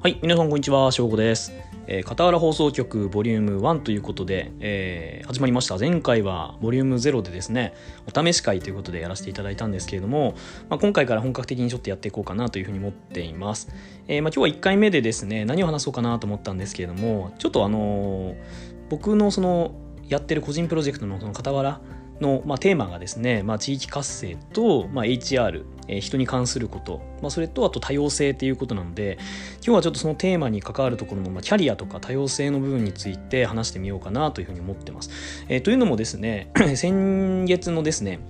はい、皆さんこんにちは、しょうごです。えー、片原放送局ボリューム1ということで、えー、始まりました。前回はボリューム0でですね、お試し会ということでやらせていただいたんですけれども、まあ、今回から本格的にちょっとやっていこうかなというふうに思っています。えー、まあ、今日は1回目でですね、何を話そうかなと思ったんですけれども、ちょっとあの僕のそのやってる個人プロジェクトのその傍らの、まあ、テーマがですね、まあ、地域活性と、まあ、HR、えー、人に関すること、まあ、それとあと多様性っていうことなので今日はちょっとそのテーマに関わるところの、まあ、キャリアとか多様性の部分について話してみようかなというふうに思ってます。えー、というのもですね 先月のですね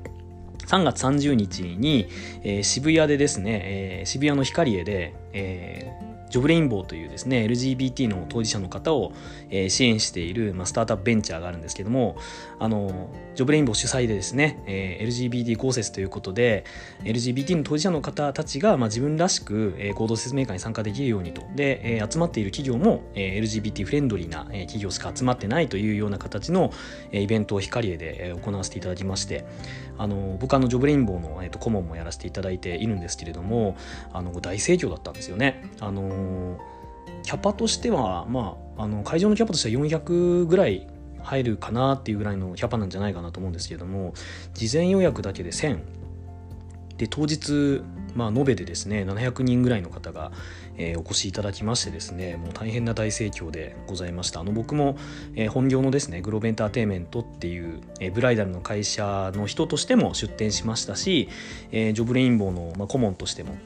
3月30日に、えー、渋谷でですね、えー、渋谷のヒカリエで、えー、ジョブレインボーというですね LGBT の当事者の方を、えー、支援している、まあ、スタートアップベンチャーがあるんですけどもあのジョブレインボー主催でですね、えー、LGBT 公設ということで LGBT の当事者の方たちが、まあ、自分らしく、えー、行動説明会に参加できるようにとで、えー、集まっている企業も、えー、LGBT フレンドリーな、えー、企業しか集まってないというような形の、えー、イベントをヒカリエで、えー、行わせていただきましてあの僕あのジョブレインボーの、えーと、顧問もやらせていただいているんですけれどもあの大盛況だったんですよね。あのキャパとしては、まあ、あの会場のキャパとしては400ぐらい入るかなっていうぐらいのキャパなんじゃないかなと思うんですけれども事前予約だけで1000で当日、まあ、延べでですね700人ぐらいの方が、えー、お越しいただきましてですねもう大変な大盛況でございました。あの僕も、えー、本業のですねグローブエンターテインメントっていう、えー、ブライダルの会社の人としても出展しましたし、えー、ジョブレインボーの、まあ、顧問としても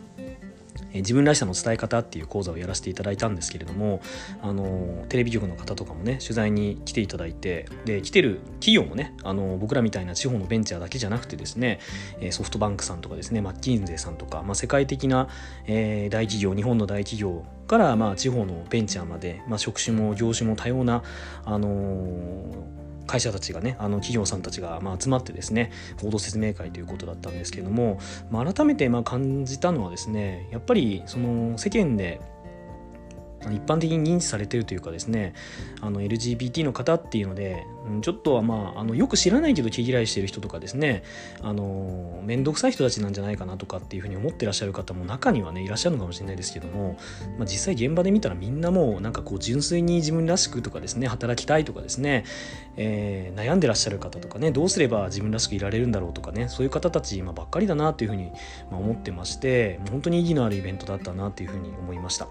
自分らしさの伝え方っていう講座をやらせていただいたんですけれどもあのテレビ局の方とかもね取材に来ていただいてで来てる企業もねあの僕らみたいな地方のベンチャーだけじゃなくてですねソフトバンクさんとかですねマッキンゼーさんとか、まあ、世界的な、えー、大企業日本の大企業からまあ地方のベンチャーまで、まあ、職種も業種も多様な、あのー会社たちがねあの企業さんたちがまあ集まってですね報道説明会ということだったんですけども、まあ、改めてまあ感じたのはですねやっぱりその世間で一般的に認知されてるというかですねあの LGBT の方っていうのでちょっとはまああのよく知らないけど毛嫌いしてる人とかですねあの面倒くさい人たちなんじゃないかなとかっていうふうに思ってらっしゃる方も中にはねいらっしゃるのかもしれないですけども、まあ、実際現場で見たらみんなもうなんかこう純粋に自分らしくとかですね働きたいとかですね、えー、悩んでらっしゃる方とかねどうすれば自分らしくいられるんだろうとかねそういう方たち今ばっかりだなっていうふうに思ってまして本当に意義のあるイベントだったなっていうふうに思いました。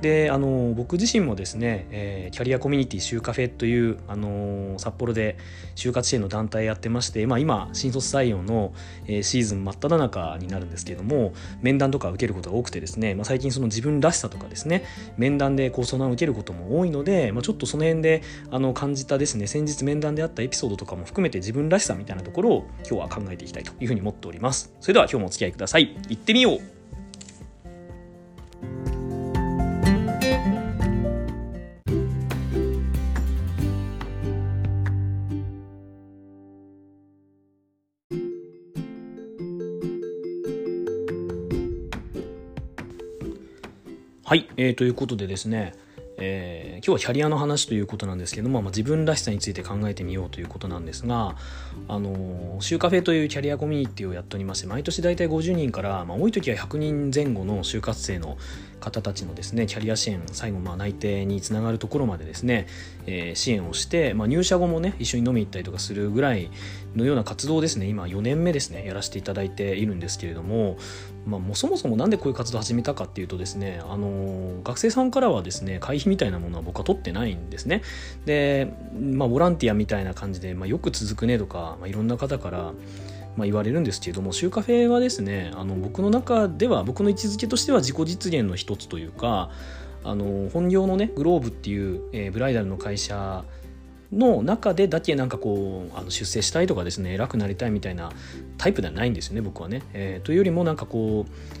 であの僕自身もですね、えー、キャリアコミュニティシューカフェというあの札幌で就活支援の団体やってまして、まあ、今新卒採用の、えー、シーズン真っ只中になるんですけれども面談とか受けることが多くてですね、まあ、最近その自分らしさとかですね面談でこう相談を受けることも多いので、まあ、ちょっとその辺であの感じたですね先日面談であったエピソードとかも含めて自分らしさみたいなところを今日は考えていきたいというふうに思っております。それでは今日もお付き合いください。行ってみよう。はい、えー、ということでですね、えー、今日はキャリアの話ということなんですけども、まあ、自分らしさについて考えてみようということなんですが、あのシューカフェというキャリアコミュニティをやっておりまして毎年大体50人から、まあ、多い時は100人前後の就活生の方たちのですねキャリア支援最後まあ内定につながるところまでですね、えー、支援をして、まあ、入社後もね一緒に飲み行ったりとかするぐらいのような活動をですね今4年目ですねやらせていただいているんですけれども、まあ、もうそもそも何でこういう活動を始めたかっていうとですね、あのー、学生さんからはですね会費みたいなものは僕は取ってないんですね。で、まあ、ボランティアみたいな感じで、まあ、よく続くねとか、まあ、いろんな方からまあ、言われるんですけれどもシューカフェはですねあの僕の中では僕の位置づけとしては自己実現の一つというかあの本業のねグローブっていう、えー、ブライダルの会社の中でだけなんかこうあの出世したいとかですね偉くなりたいみたいなタイプではないんですよね僕はね。えー、というよりもなんかこう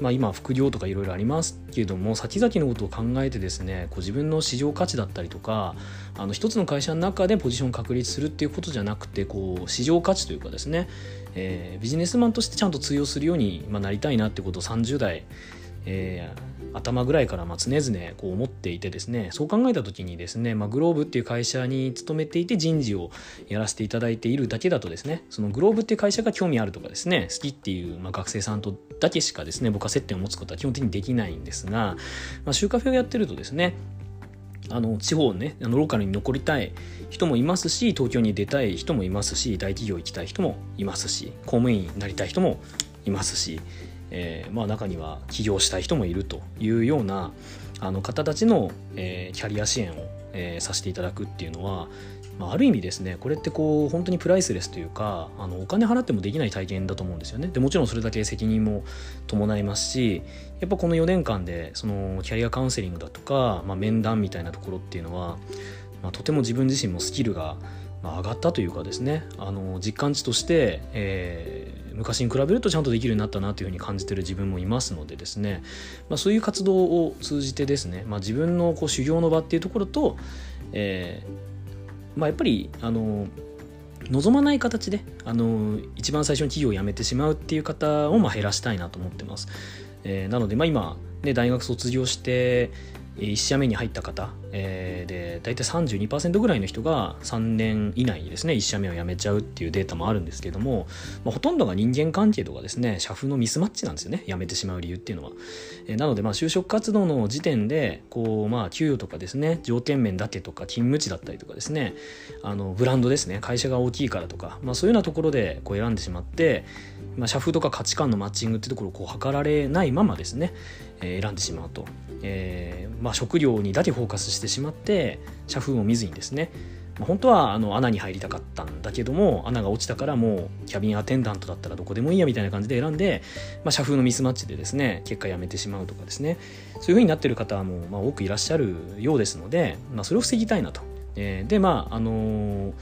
まあ、今副業とかいろいろありますけれども先々のことを考えてですねこう自分の市場価値だったりとかあの一つの会社の中でポジションを確立するっていうことじゃなくてこう市場価値というかですね、えー、ビジネスマンとしてちゃんと通用するように、まあ、なりたいなってことを30代えー、頭ぐらいからま常々こう思っていてですねそう考えた時にですね、まあ、グローブっていう会社に勤めていて人事をやらせていただいているだけだとですねそのグローブっていう会社が興味あるとかですね好きっていう、まあ、学生さんとだけしかですね僕は接点を持つことは基本的にできないんですが、まあ、週カフェをやってるとですねあの地方ねあのローカルに残りたい人もいますし東京に出たい人もいますし大企業行きたい人もいますし公務員になりたい人もいますしえー、まあ、中には起業したい人もいるというようなあの方たちの、えー、キャリア支援を、えー、させていただくっていうのは、まあ、ある意味ですねこれってこう本当にプライスレスというかあのお金払ってもできない体験だと思うんですよね。でもちろんそれだけ責任も伴いますしやっぱこの4年間でそのキャリアカウンセリングだとか、まあ、面談みたいなところっていうのは、まあ、とても自分自身もスキルが、上がったというかですねあの実感値として、えー、昔に比べるとちゃんとできるようになったなというふうに感じてる自分もいますのでですね、まあ、そういう活動を通じてですね、まあ、自分のこう修行の場っていうところと、えーまあ、やっぱりあの望まない形であの一番最初に企業を辞めてしまうっていう方をまあ減らしたいなと思ってます。えー、なので、まあ、今、ね、大学卒業して1社目に入った方、えー、で大体32%ぐらいの人が3年以内にですね1社目を辞めちゃうっていうデータもあるんですけども、まあ、ほとんどが人間関係とかですね社風のミスマッチなんですよね辞めてしまう理由っていうのは、えー、なのでまあ就職活動の時点でこうまあ給与とかですね条件面だけとか勤務地だったりとかですねあのブランドですね会社が大きいからとか、まあ、そういうようなところでこう選んでしまって、まあ、社風とか価値観のマッチングってところをこう測られないままですね、えー、選んでしまうと、えーまあ、食料にだけフォーカスしてしてしまって社風を見ずにですね本当はあの穴に入りたかったんだけども穴が落ちたからもうキャビンアテンダントだったらどこでもいいやみたいな感じで選んで、まあ、社風のミスマッチでですね結果やめてしまうとかですねそういう風になってる方もまあ多くいらっしゃるようですので、まあ、それを防ぎたいなと。えー、でまああのー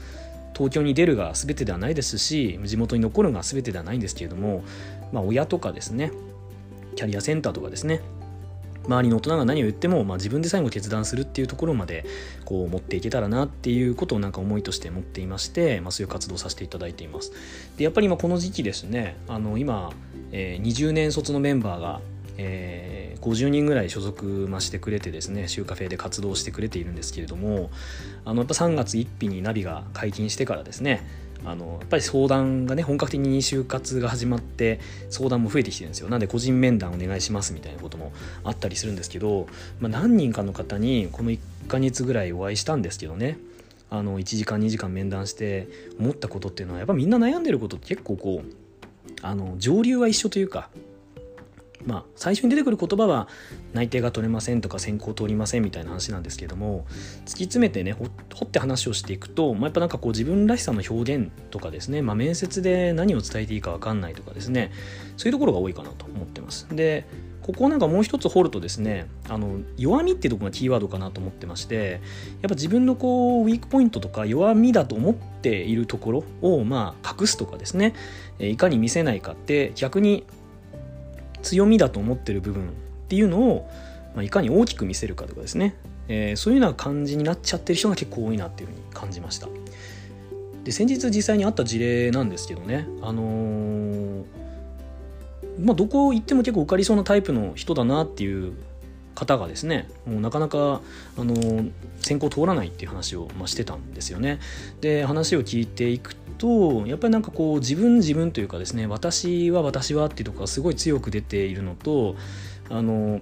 東京に出るが全てではないですし地元に残るが全てではないんですけれども、まあ、親とかですねキャリアセンターとかですね周りの大人が何を言っても、まあ、自分で最後決断するっていうところまでこう持っていけたらなっていうことをなんか思いとして持っていまして、まあ、そういう活動させていただいています。でやっぱり今この時期ですねあの今、えー、20年卒のメンバーがえー、50人ぐらい所属、ましてくれてですねシューカフェで活動してくれているんですけれどもあのやっぱ3月1日にナビが解禁してからですねあのやっぱり相談がね本格的に就活が始まって相談も増えてきてるんですよ。なんで個人面談お願いしますみたいなこともあったりするんですけど、まあ、何人かの方にこの1ヶ月ぐらいお会いしたんですけどね。あの1時間2時間面談して思ったことっていうのはやっぱみんな悩んでることって結構こうあの上流は一緒というかまあ、最初に出てくる言葉は内定が取れませんとか選考通りませんみたいな話なんですけども突き詰めてね掘って話をしていくと、まあ、やっぱなんかこう自分らしさの表現とかですね、まあ、面接で何を伝えていいか分かんないとかですねそういうところが多いかなと思ってます。でここなんかもう一つ掘るとですねあの弱みっていうところがキーワードかなと思ってましてやっぱ自分のこうウィークポイントとか弱みだと思っているところをまあ隠すとかですねいかに見せないかって逆に強みだと思ってる部分っていうのを、まあ、いかに大きく見せるかとかですね、えー、そういうような感じになっちゃってる人が結構多いなっていうふうに感じました。で先日実際にあった事例なんですけどね。あのー、まあどこ行っても結構受かりそうなタイプの人だなっていう方がですねもうなかなかあの選考通らないっていう話を、まあ、してたんですよね。で話を聞いていくとやっぱりなんかこう自分自分というかですね私は私はっていうところがすごい強く出ているのとあの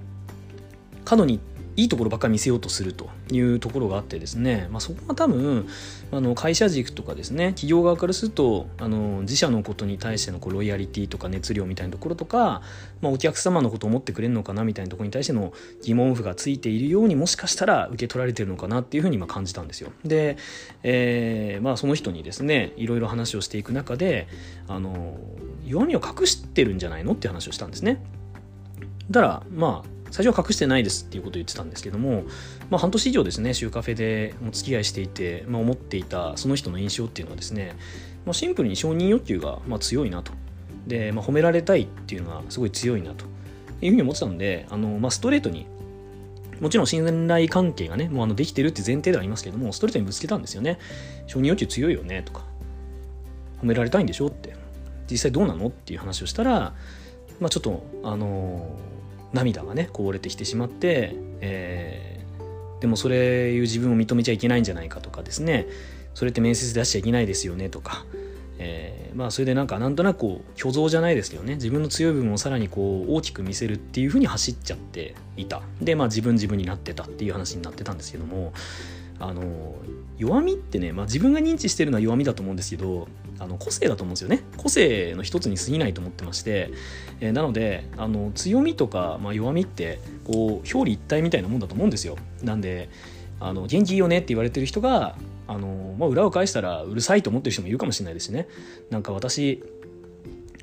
過度にいいところばっかり見せようとするというところがあってですね、まあ、そこが多分あの会社軸とかですね企業側からするとあの自社のことに対してのこうロイヤリティとか熱量みたいなところとか、まあ、お客様のことを思ってくれるのかなみたいなところに対しての疑問符がついているようにもしかしたら受け取られてるのかなっていうふうにま感じたんですよ。で、えーまあ、その人にですねいろいろ話をしていく中であの弱みを隠してるんじゃないのって話をしたんですね。だからまあ最初は隠してないですっていうことを言ってたんですけども、まあ、半年以上ですね週カフェでお付き合いしていて、まあ、思っていたその人の印象っていうのはですね、まあ、シンプルに承認欲求がま強いなと。で、ま、褒められたいっていうのがすごい強いなと。いうふうに思ってたのであの、ま、ストレートにもちろん信頼関係がねもうあのできてるって前提ではありますけどもストレートにぶつけたんですよね。承認欲求強いよねとか。褒められたいんでしょって。実際どうなのっていう話をしたら、まあ、ちょっとあの涙がねこぼれてきてしまって、えー、でもそれいう自分を認めちゃいけないんじゃないかとかですね。それって面接で出しちゃいけないですよねとか、えー、まあそれでなんかなんとなくこう虚像じゃないですけどね。自分の強い部分をさらにこう大きく見せるっていうふうに走っちゃっていた。でまあ自分自分になってたっていう話になってたんですけども。あの弱みってね、まあ、自分が認知してるのは弱みだと思うんですけどあの個性だと思うんですよね。個性の一つに過ぎないと思ってまして、えー、なのであの強みとか、まあ、弱みってこう表裏一体みたいなもんだと思うんですよ。なんであの元気いいよねって言われてる人があの、まあ、裏を返したらうるさいと思ってる人もいるかもしれないですしね。なんか私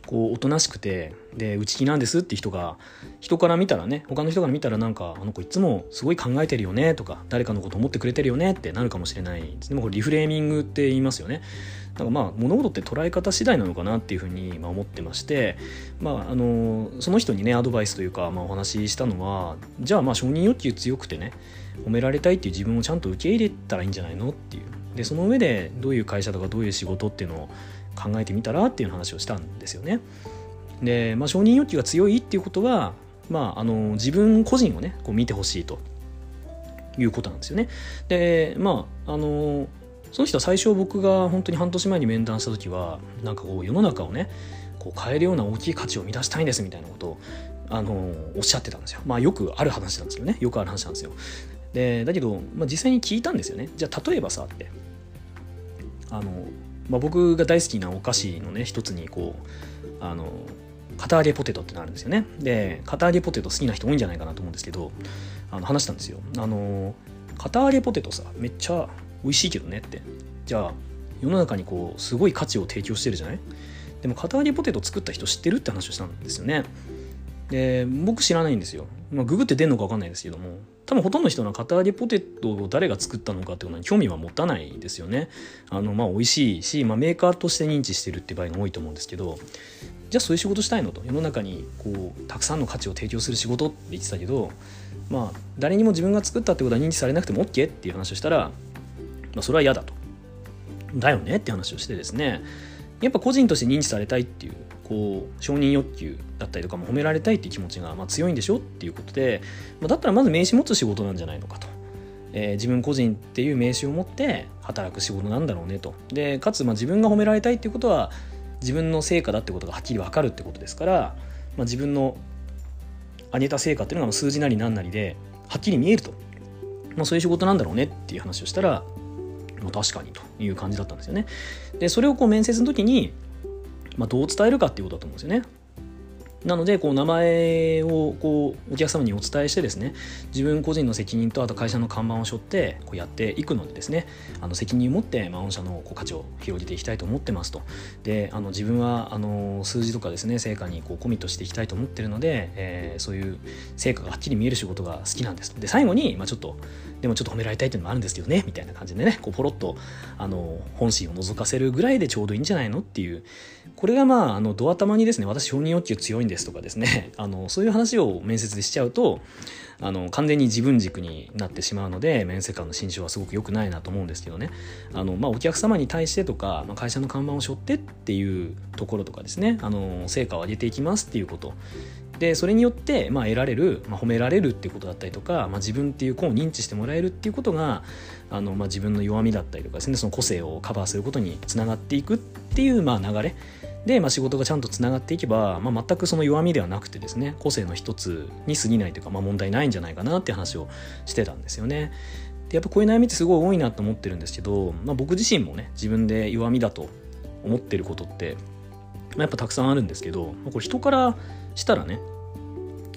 こうおとなしくてで内気なんですって人が人から見たらね他の人から見たらなんかあの子いつもすごい考えてるよねとか誰かのこと思ってくれてるよねってなるかもしれない。でもこれリフレーミングって言いますよね。なんかまあ物事って捉え方次第なのかなっていうふうに思ってまして、まあ、あのその人にねアドバイスというか、まあ、お話ししたのはじゃあまあ承認欲求強くてね褒められたいっていう自分をちゃんと受け入れたらいいんじゃないのっていう。でその上でどういう会社とかどういう仕事っていうのを考えてみたらっていう話をしたんですよね。で、まあ、承認欲求が強いっていうことは、まあ、あの自分個人をねこう見てほしいということなんですよね。でまああのその人は最初僕が本当に半年前に面談した時はなんかこう世の中をねこう変えるような大きい価値を生み出したいんですみたいなことをあのおっしゃってたんですよ。まあよくある話なんですよね。よくある話なんですよ。でだけど、まあ、実際に聞いたんですよね。じゃあ例えばさってあのまあ、僕が大好きなお菓子のね一つにこうあの片揚げポテトってのあるんですよね。で片揚げポテト好きな人多いんじゃないかなと思うんですけどあの話したんですよ。あの片揚げポテトさめっちゃ美味しいけどねって。じゃあ世の中にこうすごい価値を提供してるじゃない？でも片揚げポテト作った人知ってるって話をしたんですよね。で僕知らないんですよ、まあ、ググって出んのか分かんないですけども。多分ほとんどの人の片揚げポテトを誰が作ったのかっていうのに興味は持たないですよね。あのまあ美味しいし、まあ、メーカーとして認知してるって場合が多いと思うんですけど。じゃあそういう仕事したいのと。世の中にこうたくさんの価値を提供する仕事って言ってたけどまあ誰にも自分が作ったってことは認知されなくても OK っていう話をしたら、まあ、それは嫌だと。だよねって話をしてですね。やっぱ個人として認知されたいっていうこう承認欲求だったりとかも褒められたいっていう気持ちがま強いんでしょっていうことで、まあ、だったらまず名刺持つ仕事なんじゃないのかと。えー、自分個人っていう名刺を持って働く仕事なんだろうねと。でかつまあ自分が褒められたいっていうことは自分の成果だってことがはっきり分かるってことですから、まあ、自分の上げた成果っていうのが数字なり何なりではっきり見えると、まあ、そういう仕事なんだろうねっていう話をしたら、まあ、確かにという感じだったんですよね。でそれをこう面接の時にまあ、どう伝えるかっていうことだと思うんですよね。なのでこう名前をこうお客様にお伝えしてですね自分個人の責任とあと会社の看板を背負ってこうやっていくのでですねあの責任を持って、まあ、御社のこう価値を広げていきたいと思ってますとであの自分はあの数字とかですね成果にこうコミットしていきたいと思ってるので、えー、そういう成果がはっきり見える仕事が好きなんですで最後に、まあ、ちょっとでもちょっと褒められたいっていうのもあるんですけどねみたいな感じでねこうポロッとあの本心を覗かせるぐらいでちょうどいいんじゃないのっていうこれがまああのドア玉にですね私承認欲求強いんですとかですね あのそういう話を面接でしちゃうとあの完全に自分軸になってしまうので面接官の心象はすごく良くないなと思うんですけどね。あの、まあ、お客様に対してとか、まあ、会社の看板を背負ってっていうところとかですねあの成果を上げていきますっていうこと。でそれによって、まあ、得られる、まあ、褒められるっていうことだったりとか、まあ、自分っていう子を認知してもらえるっていうことがあの、まあ、自分の弱みだったりとかですねその個性をカバーすることにつながっていくっていう、まあ、流れで、まあ、仕事がちゃんとつながっていけば、まあ、全くその弱みではなくてですね個性の一つに過ぎないというか、まあ、問題ないんじゃないかなって話をしてたんですよね。でやっぱこういう悩みってすごい多いなと思ってるんですけど、まあ、僕自身もね自分で弱みだと思ってることって、まあ、やっぱたくさんあるんですけど、まあ、これ人からしたらね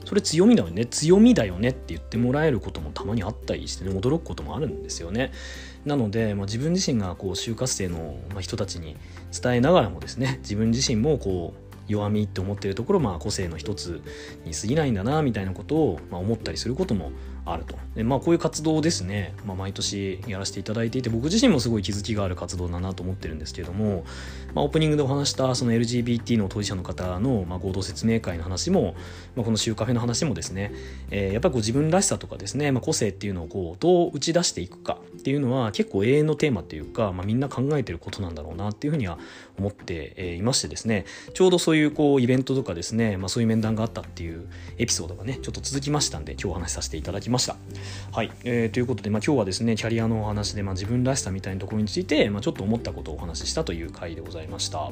それ強みだよね強みだよねって言ってもらえることもたまにあったりしてね驚くこともあるんですよねなので、まあ、自分自身がこう就活生の人たちに伝えながらもですね自分自身もこう弱みって思ってるところまあ個性の一つに過ぎないんだなみたいなことを、まあ、思ったりすることもあると。で、まあ、こういう活動ですね、まあ、毎年やらせていただいていて僕自身もすごい気づきがある活動だなと思ってるんですけれども、まあ、オープニングでお話したその LGBT の当事者の方の、ま、合同説明会の話も、まあ、この週カフェの話もですね、えー、やっぱり自分らしさとかですね、ま、個性っていうのをこうどう打ち出していくかっていうのは結構永遠のテーマっていうか、ま、みんな考えてることなんだろうなっていうふうには思っていましてですねちょうどそういうこうイベントとかですね、まあ、そういう面談があったっていうエピソードがねちょっと続きましたんで今日お話しさせていただきました。はい、えー、ということで、まあ、今日はですねキャリアのお話で、まあ、自分らしさみたいなところについて、まあ、ちょっと思ったことをお話ししたという回でございました。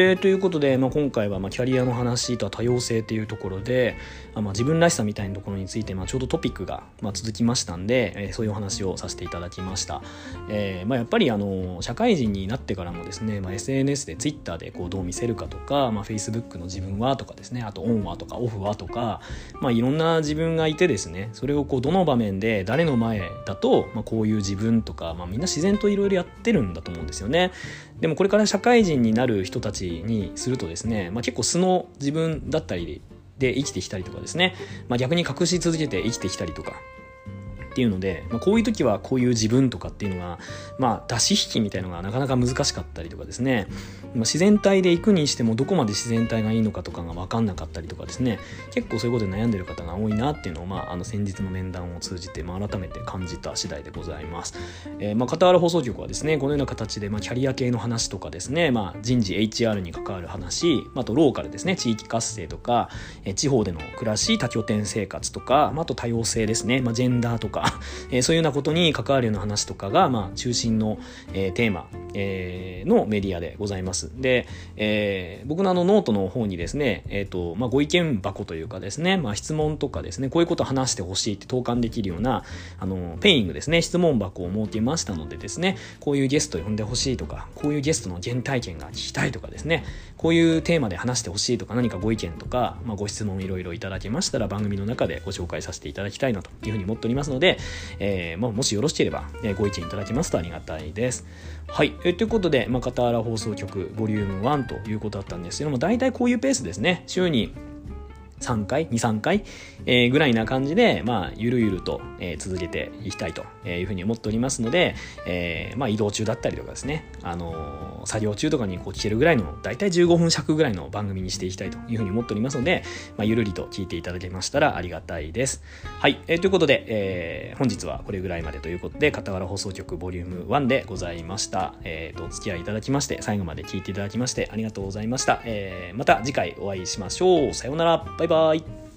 えー、ということで、まあ、今回はまキャリアの話とは多様性というところで、ま、自分らしさみたいなところについて、ま、ちょうどトピックがま続きましたんで、えー、そういうお話をさせていただきました。えーまあ、やっぱりあの社会人になってからもですね、まあ、SNS で Twitter でこうどう見せるかとか、まあ、Facebook の自分はとかですねあとオンはとかオフはとか、まあ、いろんな自分がいてですねそれをこうどの場面で誰の前だと、ま、こういう自分とか、ま、みんな自然といろいろやってるんだと思うんですよね。でもこれから社会人になる人たちにするとですね、まあ、結構素の自分だったりで生きてきたりとかですね、まあ、逆に隠し続けて生きてきたりとかっていうので、まあ、こういう時はこういう自分とかっていうのが、まあ、出し引きみたいのがなかなか難しかったりとかですね、まあ、自然体で行くにしてもどこまで自然体がいいのかとかが分かんなかったりとかですね結構そういうことで悩んでる方が多いなっていうのを、まあ、あの先日の面談を通じて、まあ、改めて感じた次第でございます。えー、まあ、傍ら放送局はですねこのような形で、まあ、キャリア系の話とかですね、まあ、人事 HR に関わる話、まあ、とローカルですね地域活性とか、えー、地方での暮らし多拠点生活とか、まあ、あと多様性ですね、まあ、ジェンダーとか、えー、そういうようなことに関わるような話とかが、まあ、中心の、えー、テーマ、えー、のメディアでございます。で、えー、僕のあのノートの方にですね、え、ー、と、まあ、ご意見箱というかですね、まあ、質問とかですね、こういうことを話してほしいって投函できるような、あの、ペイングですね、質問箱を設けましたのでですね、こういうゲスト呼んでほしいとか、こういうゲストの原体験が聞きたいとかですね、こういうテーマで話してほしいとか、何かご意見とか、まあ、ご質問いろいろいただけましたら、番組の中でご紹介させていただきたいなというふうに思っておりますので、でえー、まあ、もしよろしければ、え、ご意見いただけますとありがたいです。はい。え、ということで、まあ、片原放送局ボリューム1ということだったんですけども、大体こういうペースですね。週に3回、2、3回、えー、ぐらいな感じで、まあ、ゆるゆると、えー、続けていきたいというふうに思っておりますので、えー、まあ、移動中だったりとかですね、あの作業中とかにこう聞けるぐらいの、だいたい15分尺ぐらいの番組にしていきたいというふうに思っておりますので、まあ、ゆるりと聞いていただけましたらありがたいです。はい、えー、ということで、えー、本日はこれぐらいまでということで、片原放送局ボリューム1でございました。えー、と、お付き合いいただきまして、最後まで聞いていただきまして、ありがとうございました。えー、また次回お会いしましょう。さようなら。バイバイバイバイ。